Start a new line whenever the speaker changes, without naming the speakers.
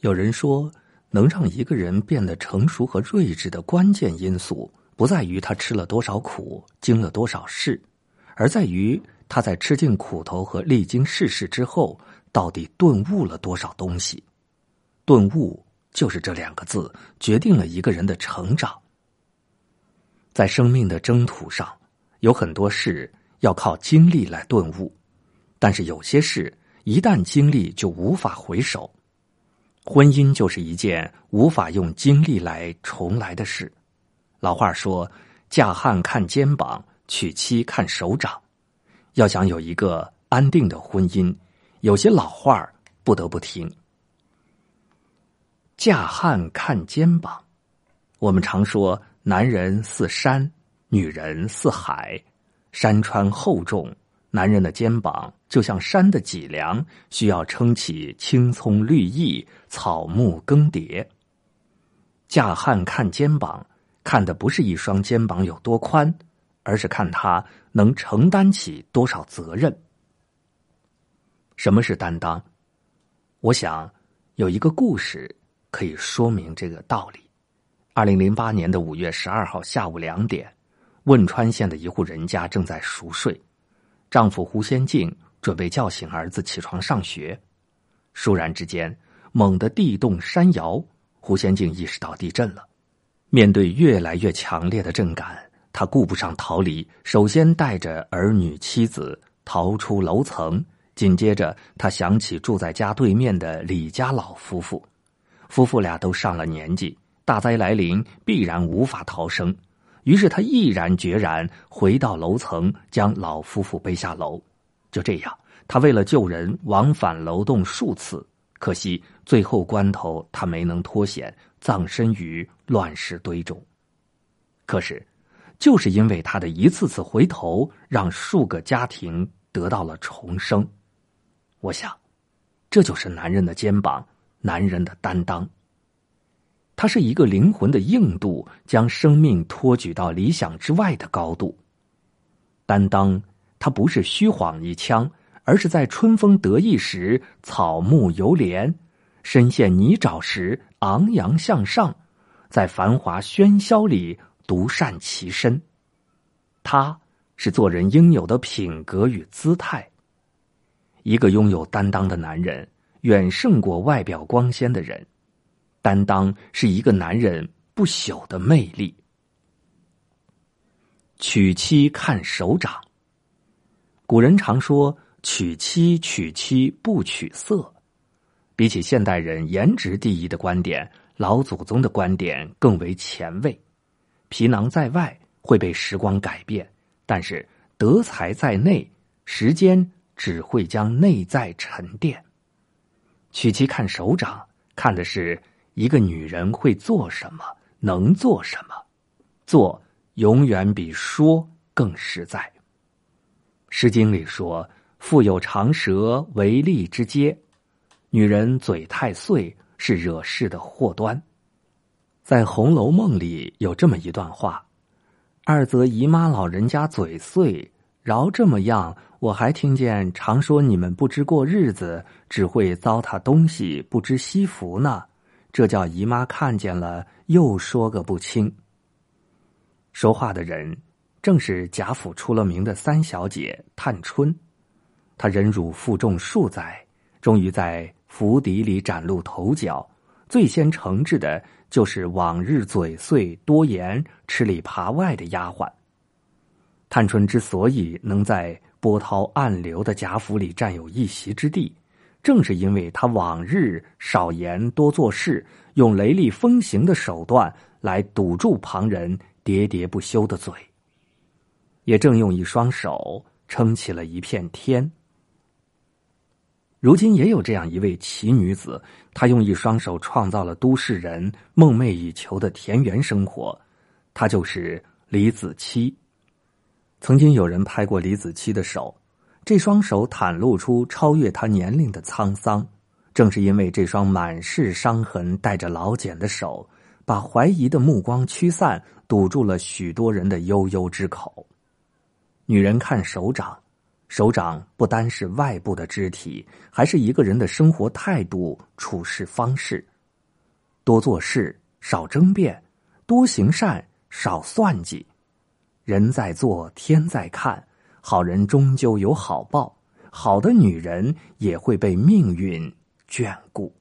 有人说，能让一个人变得成熟和睿智的关键因素，不在于他吃了多少苦、经了多少事，而在于他在吃尽苦头和历经世事之后，到底顿悟了多少东西。顿悟就是这两个字，决定了一个人的成长。在生命的征途上，有很多事要靠经历来顿悟，但是有些事一旦经历就无法回首。婚姻就是一件无法用经历来重来的事。老话说：“嫁汉看肩膀，娶妻看手掌。”要想有一个安定的婚姻，有些老话不得不听。嫁汉看肩膀，我们常说男人似山，女人似海，山川厚重。男人的肩膀就像山的脊梁，需要撑起青葱绿意、草木更迭。嫁汉看肩膀，看的不是一双肩膀有多宽，而是看他能承担起多少责任。什么是担当？我想有一个故事可以说明这个道理。二零零八年的五月十二号下午两点，汶川县的一户人家正在熟睡。丈夫胡先进准备叫醒儿子起床上学，倏然之间，猛地地动山摇，胡先进意识到地震了。面对越来越强烈的震感，他顾不上逃离，首先带着儿女妻子逃出楼层。紧接着，他想起住在家对面的李家老夫妇，夫妇俩都上了年纪，大灾来临必然无法逃生。于是他毅然决然回到楼层，将老夫妇背下楼。就这样，他为了救人，往返楼栋数次。可惜最后关头，他没能脱险，葬身于乱石堆中。可是，就是因为他的一次次回头，让数个家庭得到了重生。我想，这就是男人的肩膀，男人的担当。它是一个灵魂的硬度，将生命托举到理想之外的高度。担当，它不是虚晃一枪，而是在春风得意时草木犹怜，深陷泥沼时昂扬向上，在繁华喧嚣里独善其身。它是做人应有的品格与姿态。一个拥有担当的男人，远胜过外表光鲜的人。担当是一个男人不朽的魅力。娶妻看手掌。古人常说“娶妻娶妻不娶色”，比起现代人颜值第一的观点，老祖宗的观点更为前卫。皮囊在外会被时光改变，但是德才在内，时间只会将内在沉淀。娶妻看手掌，看的是。一个女人会做什么，能做什么，做永远比说更实在。《诗经》里说：“腹有长舌，为利之阶。”女人嘴太碎，是惹事的祸端。在《红楼梦》里有这么一段话：“二则姨妈老人家嘴碎，饶这么样，我还听见常说你们不知过日子，只会糟蹋东西，不知惜福呢。”这叫姨妈看见了，又说个不清。说话的人正是贾府出了名的三小姐探春，她忍辱负重数载，终于在府邸里崭露头角。最先惩治的就是往日嘴碎多言、吃里扒外的丫鬟。探春之所以能在波涛暗流的贾府里占有一席之地。正是因为他往日少言多做事，用雷厉风行的手段来堵住旁人喋喋不休的嘴，也正用一双手撑起了一片天。如今也有这样一位奇女子，她用一双手创造了都市人梦寐以求的田园生活，她就是李子柒。曾经有人拍过李子柒的手。这双手袒露出超越他年龄的沧桑，正是因为这双满是伤痕、带着老茧的手，把怀疑的目光驱散，堵住了许多人的悠悠之口。女人看手掌，手掌不单是外部的肢体，还是一个人的生活态度、处事方式。多做事，少争辩，多行善，少算计。人在做，天在看，好人终究有好报，好的女人也会被命运眷顾。